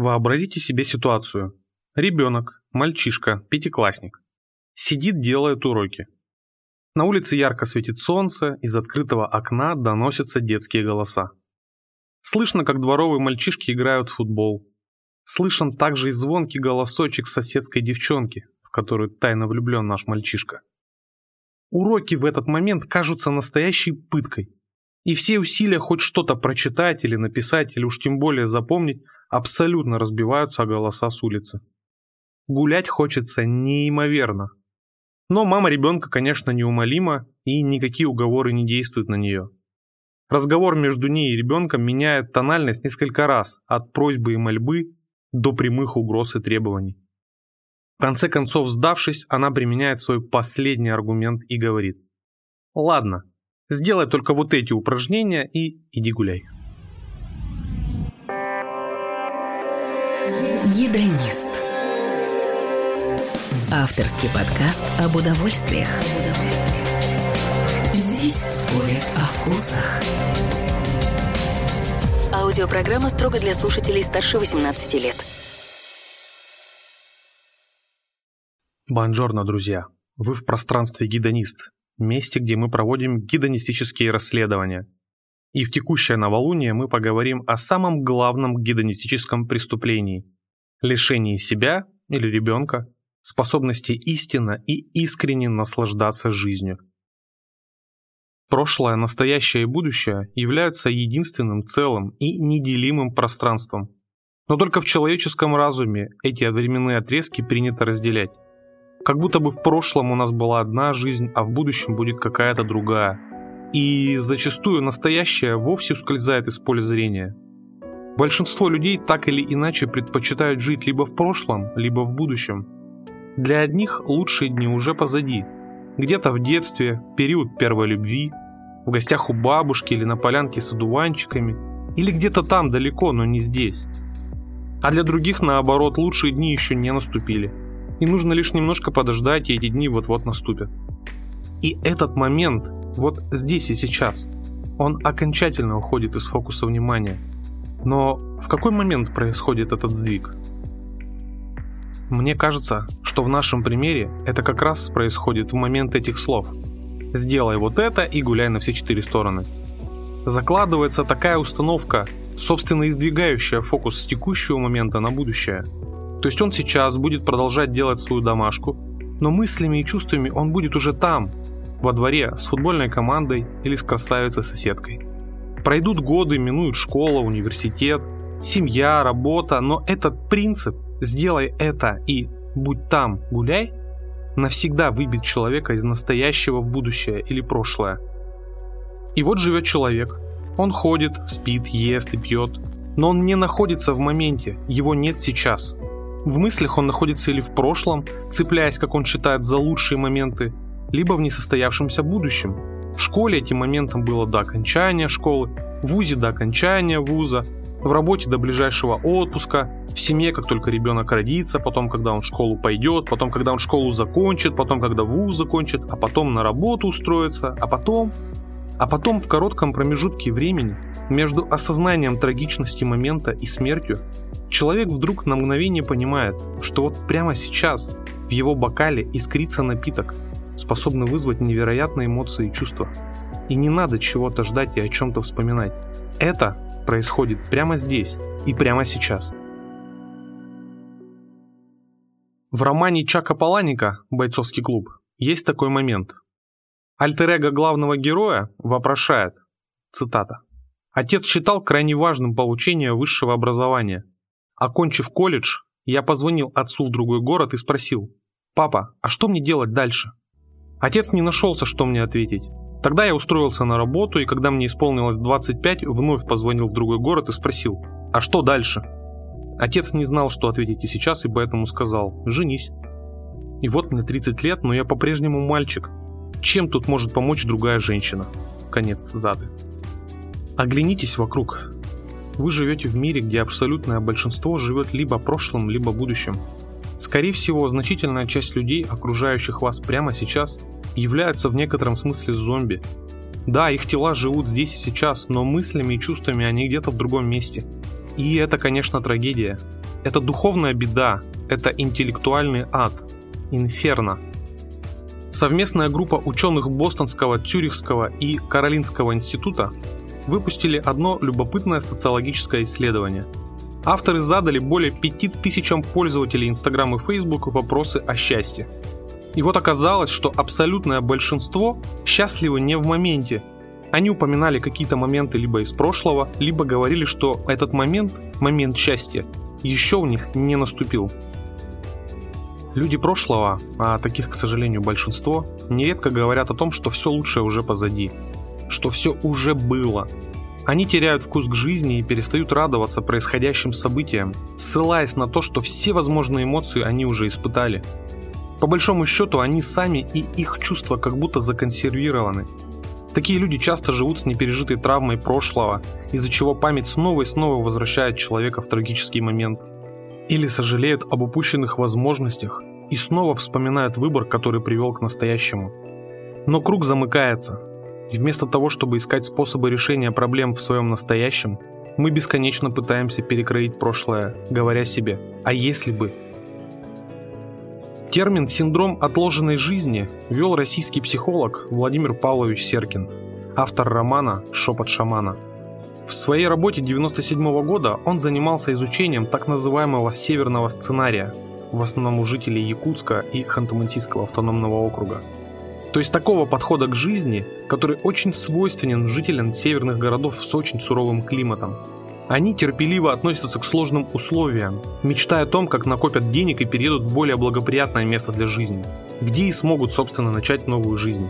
Вообразите себе ситуацию. Ребенок, мальчишка, пятиклассник. Сидит, делает уроки. На улице ярко светит солнце, из открытого окна доносятся детские голоса. Слышно, как дворовые мальчишки играют в футбол. Слышен также и звонкий голосочек соседской девчонки, в которую тайно влюблен наш мальчишка. Уроки в этот момент кажутся настоящей пыткой. И все усилия хоть что-то прочитать или написать, или уж тем более запомнить, абсолютно разбиваются о голоса с улицы. Гулять хочется неимоверно. Но мама ребенка, конечно, неумолима, и никакие уговоры не действуют на нее. Разговор между ней и ребенком меняет тональность несколько раз, от просьбы и мольбы до прямых угроз и требований. В конце концов, сдавшись, она применяет свой последний аргумент и говорит «Ладно, сделай только вот эти упражнения и иди гуляй». Гидронист. Авторский подкаст об удовольствиях. Здесь спорят о вкусах. Аудиопрограмма строго для слушателей старше 18 лет. Бонжорно, друзья! Вы в пространстве «Гидонист», месте, где мы проводим гидонистические расследования. И в текущее новолуние мы поговорим о самом главном гидонистическом преступлении – лишении себя или ребенка способности истинно и искренне наслаждаться жизнью. Прошлое, настоящее и будущее являются единственным целым и неделимым пространством. Но только в человеческом разуме эти временные отрезки принято разделять. Как будто бы в прошлом у нас была одна жизнь, а в будущем будет какая-то другая. И зачастую настоящее вовсе ускользает из поля зрения. Большинство людей так или иначе предпочитают жить либо в прошлом, либо в будущем – для одних лучшие дни уже позади. Где-то в детстве, период первой любви, в гостях у бабушки или на полянке с одуванчиками, или где-то там далеко, но не здесь. А для других, наоборот, лучшие дни еще не наступили. И нужно лишь немножко подождать, и эти дни вот-вот наступят. И этот момент, вот здесь и сейчас, он окончательно уходит из фокуса внимания. Но в какой момент происходит этот сдвиг? Мне кажется, что в нашем примере это как раз происходит в момент этих слов. Сделай вот это и гуляй на все четыре стороны. Закладывается такая установка, собственно издвигающая фокус с текущего момента на будущее. То есть он сейчас будет продолжать делать свою домашку, но мыслями и чувствами он будет уже там, во дворе, с футбольной командой или с красавицей-соседкой. Пройдут годы, минуют школа, университет, семья, работа, но этот принцип Сделай это и будь там, гуляй, навсегда выбить человека из настоящего в будущее или прошлое. И вот живет человек. Он ходит, спит, ест и пьет, но он не находится в моменте, его нет сейчас. В мыслях он находится или в прошлом, цепляясь, как он считает, за лучшие моменты, либо в несостоявшемся будущем. В школе этим моментом было до окончания школы, в ВУЗе до окончания вуза, в работе до ближайшего отпуска, в семье, как только ребенок родится, потом, когда он в школу пойдет, потом, когда он школу закончит, потом, когда вуз закончит, а потом на работу устроится, а потом... А потом в коротком промежутке времени между осознанием трагичности момента и смертью человек вдруг на мгновение понимает, что вот прямо сейчас в его бокале искрится напиток, способный вызвать невероятные эмоции и чувства. И не надо чего-то ждать и о чем-то вспоминать. Это происходит прямо здесь и прямо сейчас. В романе Чака Паланика «Бойцовский клуб» есть такой момент. Альтер главного героя вопрошает, цитата, «Отец считал крайне важным получение высшего образования. Окончив колледж, я позвонил отцу в другой город и спросил, «Папа, а что мне делать дальше?» Отец не нашелся, что мне ответить. Тогда я устроился на работу, и когда мне исполнилось 25, вновь позвонил в другой город и спросил, а что дальше? Отец не знал, что ответить и сейчас, и поэтому сказал, женись. И вот мне 30 лет, но я по-прежнему мальчик. Чем тут может помочь другая женщина? Конец цитаты. Оглянитесь вокруг. Вы живете в мире, где абсолютное большинство живет либо прошлым, либо будущим. Скорее всего, значительная часть людей, окружающих вас прямо сейчас, являются в некотором смысле зомби. Да, их тела живут здесь и сейчас, но мыслями и чувствами они где-то в другом месте. И это, конечно, трагедия. это духовная беда, это интеллектуальный ад, инферно. Совместная группа ученых Бостонского, Цюрихского и Каролинского института выпустили одно любопытное социологическое исследование. Авторы задали более 5000 пользователей Instagram и Facebook вопросы о счастье. И вот оказалось, что абсолютное большинство счастливы не в моменте. Они упоминали какие-то моменты либо из прошлого, либо говорили, что этот момент, момент счастья, еще у них не наступил. Люди прошлого, а таких, к сожалению, большинство, нередко говорят о том, что все лучшее уже позади, что все уже было. Они теряют вкус к жизни и перестают радоваться происходящим событиям, ссылаясь на то, что все возможные эмоции они уже испытали. По большому счету, они сами и их чувства как будто законсервированы. Такие люди часто живут с непережитой травмой прошлого, из-за чего память снова и снова возвращает человека в трагический момент. Или сожалеют об упущенных возможностях и снова вспоминают выбор, который привел к настоящему. Но круг замыкается, и вместо того, чтобы искать способы решения проблем в своем настоящем, мы бесконечно пытаемся перекроить прошлое, говоря себе «а если бы?». Термин «синдром отложенной жизни» ввел российский психолог Владимир Павлович Серкин, автор романа «Шепот шамана». В своей работе 1997 года он занимался изучением так называемого северного сценария – в основном у жителей Якутска и Ханты-Мансийского автономного округа. То есть такого подхода к жизни, который очень свойственен жителям северных городов с очень суровым климатом. Они терпеливо относятся к сложным условиям, мечтая о том, как накопят денег и переедут в более благоприятное место для жизни, где и смогут, собственно, начать новую жизнь.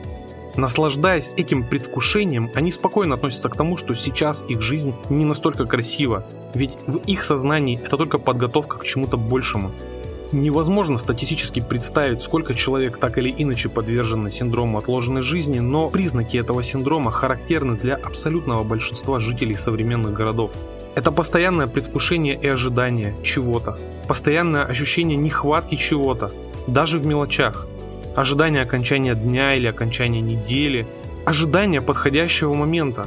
Наслаждаясь этим предвкушением, они спокойно относятся к тому, что сейчас их жизнь не настолько красива, ведь в их сознании это только подготовка к чему-то большему, Невозможно статистически представить, сколько человек так или иначе подвержены синдрому отложенной жизни, но признаки этого синдрома характерны для абсолютного большинства жителей современных городов. Это постоянное предвкушение и ожидание чего-то, постоянное ощущение нехватки чего-то, даже в мелочах. Ожидание окончания дня или окончания недели, ожидание подходящего момента.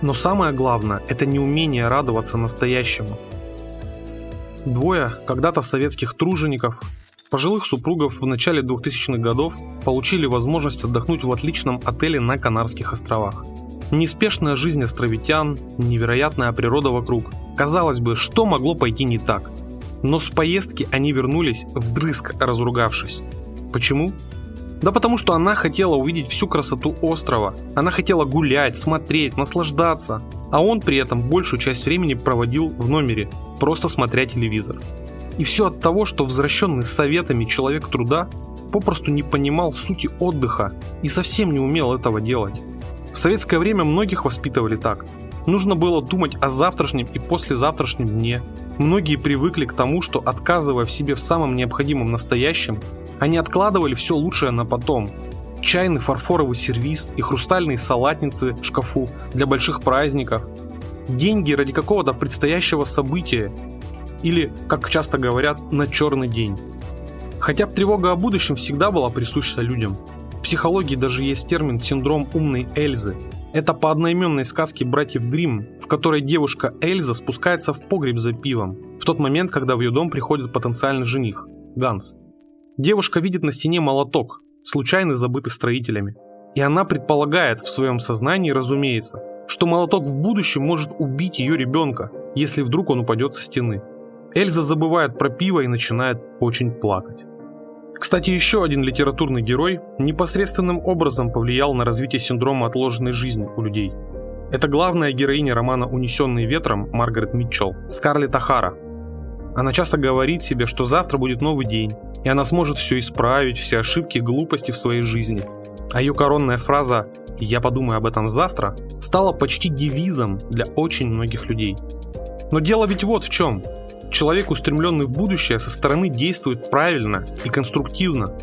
Но самое главное – это неумение радоваться настоящему – Двое когда-то советских тружеников, пожилых супругов в начале 2000-х годов получили возможность отдохнуть в отличном отеле на Канарских островах. Неспешная жизнь островитян, невероятная природа вокруг. Казалось бы, что могло пойти не так? Но с поездки они вернулись вдрызг разругавшись. Почему? Да потому что она хотела увидеть всю красоту острова. Она хотела гулять, смотреть, наслаждаться. А он при этом большую часть времени проводил в номере, просто смотря телевизор. И все от того, что возвращенный советами человек труда попросту не понимал сути отдыха и совсем не умел этого делать. В советское время многих воспитывали так. Нужно было думать о завтрашнем и послезавтрашнем дне. Многие привыкли к тому, что отказывая в себе в самом необходимом настоящем, они откладывали все лучшее на потом. Чайный фарфоровый сервиз и хрустальные салатницы в шкафу для больших праздников. Деньги ради какого-то предстоящего события. Или, как часто говорят, на черный день. Хотя тревога о будущем всегда была присуща людям. В психологии даже есть термин «синдром умной Эльзы». Это по одноименной сказке братьев Гримм, в которой девушка Эльза спускается в погреб за пивом, в тот момент, когда в ее дом приходит потенциальный жених – Ганс. Девушка видит на стене молоток, случайно забытый строителями. И она предполагает в своем сознании, разумеется, что молоток в будущем может убить ее ребенка, если вдруг он упадет со стены. Эльза забывает про пиво и начинает очень плакать. Кстати, еще один литературный герой непосредственным образом повлиял на развитие синдрома отложенной жизни у людей. Это главная героиня романа «Унесенный ветром» Маргарет Митчелл, Скарлетт Ахара. Она часто говорит себе, что завтра будет новый день, и она сможет все исправить, все ошибки и глупости в своей жизни. А ее коронная фраза «я подумаю об этом завтра» стала почти девизом для очень многих людей. Но дело ведь вот в чем. Человек, устремленный в будущее, со стороны действует правильно и конструктивно.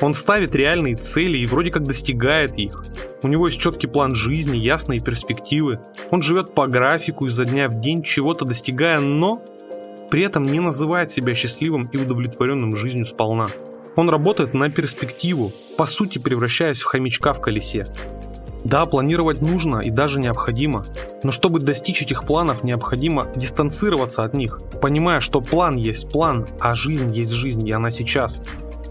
Он ставит реальные цели и вроде как достигает их. У него есть четкий план жизни, ясные перспективы. Он живет по графику изо дня в день, чего-то достигая, но при этом не называет себя счастливым и удовлетворенным жизнью сполна. Он работает на перспективу, по сути превращаясь в хомячка в колесе. Да, планировать нужно и даже необходимо, но чтобы достичь этих планов, необходимо дистанцироваться от них, понимая, что план есть план, а жизнь есть жизнь, и она сейчас.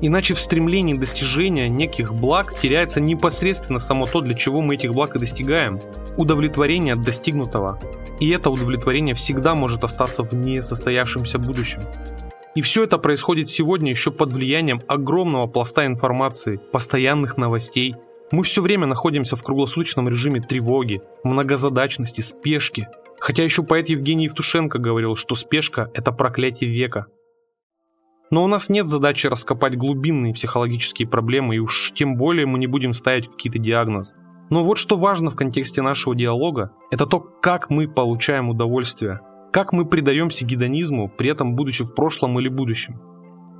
Иначе в стремлении достижения неких благ теряется непосредственно само то, для чего мы этих благ и достигаем. Удовлетворение от достигнутого. И это удовлетворение всегда может остаться в несостоявшемся будущем. И все это происходит сегодня еще под влиянием огромного пласта информации, постоянных новостей, мы все время находимся в круглосуточном режиме тревоги, многозадачности, спешки. Хотя еще поэт Евгений Евтушенко говорил, что спешка – это проклятие века. Но у нас нет задачи раскопать глубинные психологические проблемы, и уж тем более мы не будем ставить какие-то диагнозы. Но вот что важно в контексте нашего диалога, это то, как мы получаем удовольствие, как мы предаемся гедонизму, при этом будучи в прошлом или будущем.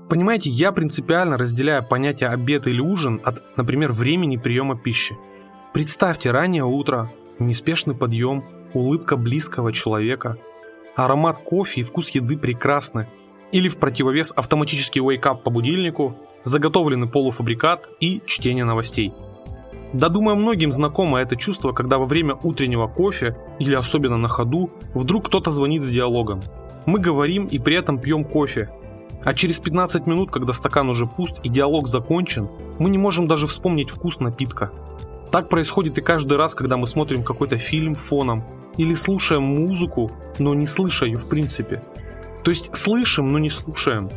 Понимаете, я принципиально разделяю понятие обед или ужин от, например, времени приема пищи. Представьте раннее утро, неспешный подъем, улыбка близкого человека, аромат кофе и вкус еды прекрасны. Или в противовес автоматический wake-up по будильнику, заготовленный полуфабрикат и чтение новостей. Да, думаю, многим знакомо это чувство, когда во время утреннего кофе, или особенно на ходу, вдруг кто-то звонит с диалогом. Мы говорим и при этом пьем кофе, а через 15 минут, когда стакан уже пуст и диалог закончен, мы не можем даже вспомнить вкус напитка. Так происходит и каждый раз, когда мы смотрим какой-то фильм фоном или слушаем музыку, но не слыша ее в принципе. То есть слышим, но не слушаем.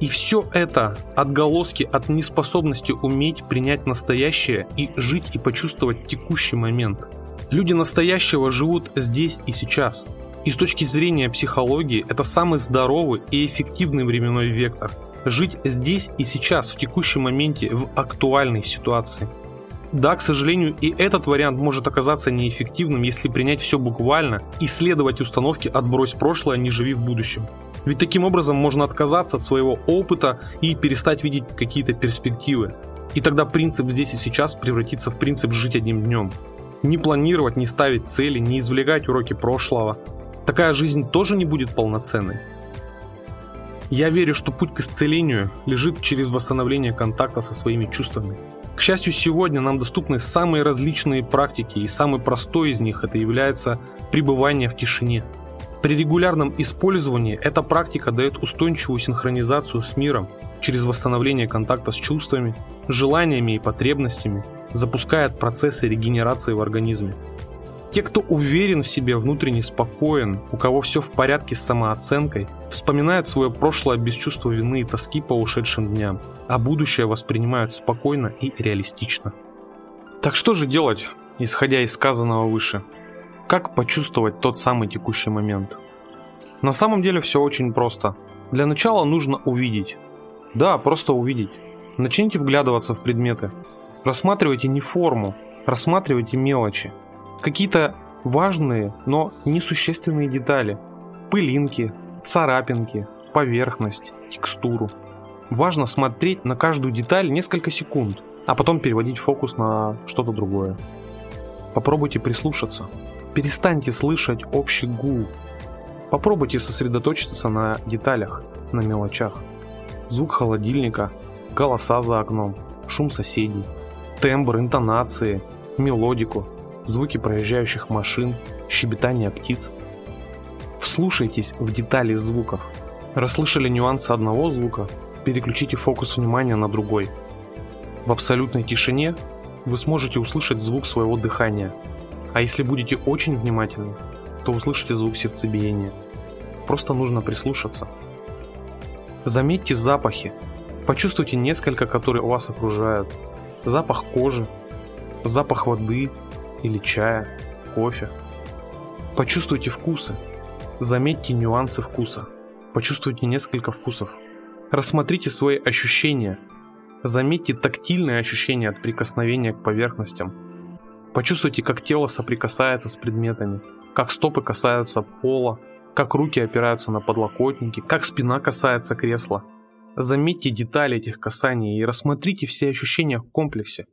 И все это отголоски от неспособности уметь принять настоящее и жить и почувствовать текущий момент. Люди настоящего живут здесь и сейчас – и с точки зрения психологии это самый здоровый и эффективный временной вектор. Жить здесь и сейчас, в текущем моменте, в актуальной ситуации. Да, к сожалению, и этот вариант может оказаться неэффективным, если принять все буквально и следовать установке «отбрось прошлое, не живи в будущем». Ведь таким образом можно отказаться от своего опыта и перестать видеть какие-то перспективы. И тогда принцип здесь и сейчас превратится в принцип жить одним днем. Не планировать, не ставить цели, не извлекать уроки прошлого, такая жизнь тоже не будет полноценной. Я верю, что путь к исцелению лежит через восстановление контакта со своими чувствами. К счастью, сегодня нам доступны самые различные практики, и самый простой из них это является пребывание в тишине. При регулярном использовании эта практика дает устойчивую синхронизацию с миром через восстановление контакта с чувствами, желаниями и потребностями, запускает процессы регенерации в организме. Те, кто уверен в себе, внутренне спокоен, у кого все в порядке с самооценкой, вспоминают свое прошлое без чувства вины и тоски по ушедшим дням, а будущее воспринимают спокойно и реалистично. Так что же делать, исходя из сказанного выше? Как почувствовать тот самый текущий момент? На самом деле все очень просто. Для начала нужно увидеть. Да, просто увидеть. Начните вглядываться в предметы. Рассматривайте не форму, рассматривайте мелочи – какие-то важные, но несущественные детали. Пылинки, царапинки, поверхность, текстуру. Важно смотреть на каждую деталь несколько секунд, а потом переводить фокус на что-то другое. Попробуйте прислушаться. Перестаньте слышать общий гул. Попробуйте сосредоточиться на деталях, на мелочах. Звук холодильника, голоса за окном, шум соседей, тембр, интонации, мелодику – звуки проезжающих машин, щебетание птиц. Вслушайтесь в детали звуков. Расслышали нюансы одного звука, переключите фокус внимания на другой. В абсолютной тишине вы сможете услышать звук своего дыхания, а если будете очень внимательны, то услышите звук сердцебиения. Просто нужно прислушаться. Заметьте запахи. Почувствуйте несколько, которые вас окружают. Запах кожи, запах воды, или чая, кофе. Почувствуйте вкусы. Заметьте нюансы вкуса. Почувствуйте несколько вкусов. Рассмотрите свои ощущения. Заметьте тактильные ощущения от прикосновения к поверхностям. Почувствуйте, как тело соприкасается с предметами, как стопы касаются пола, как руки опираются на подлокотники, как спина касается кресла. Заметьте детали этих касаний и рассмотрите все ощущения в комплексе.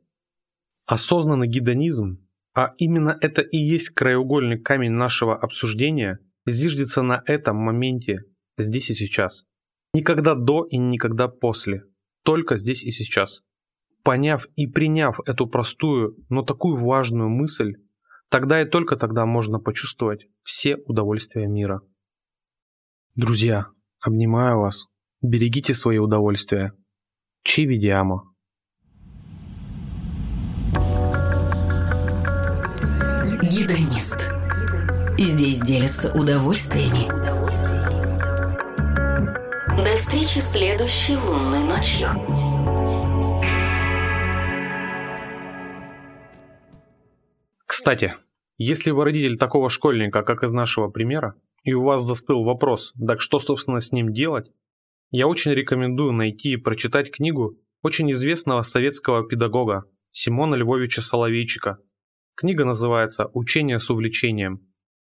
Осознанный гидонизм а именно это и есть краеугольный камень нашего обсуждения, зиждется на этом моменте, здесь и сейчас. Никогда до и никогда после, только здесь и сейчас. Поняв и приняв эту простую, но такую важную мысль, тогда и только тогда можно почувствовать все удовольствия мира. Друзья, обнимаю вас. Берегите свои удовольствия. Чивидиамо. Гедонист. Здесь делятся удовольствиями. До встречи следующей лунной ночью. Кстати, если вы родитель такого школьника, как из нашего примера, и у вас застыл вопрос, так что, собственно, с ним делать, я очень рекомендую найти и прочитать книгу очень известного советского педагога Симона Львовича Соловейчика. Книга называется «Учение с увлечением».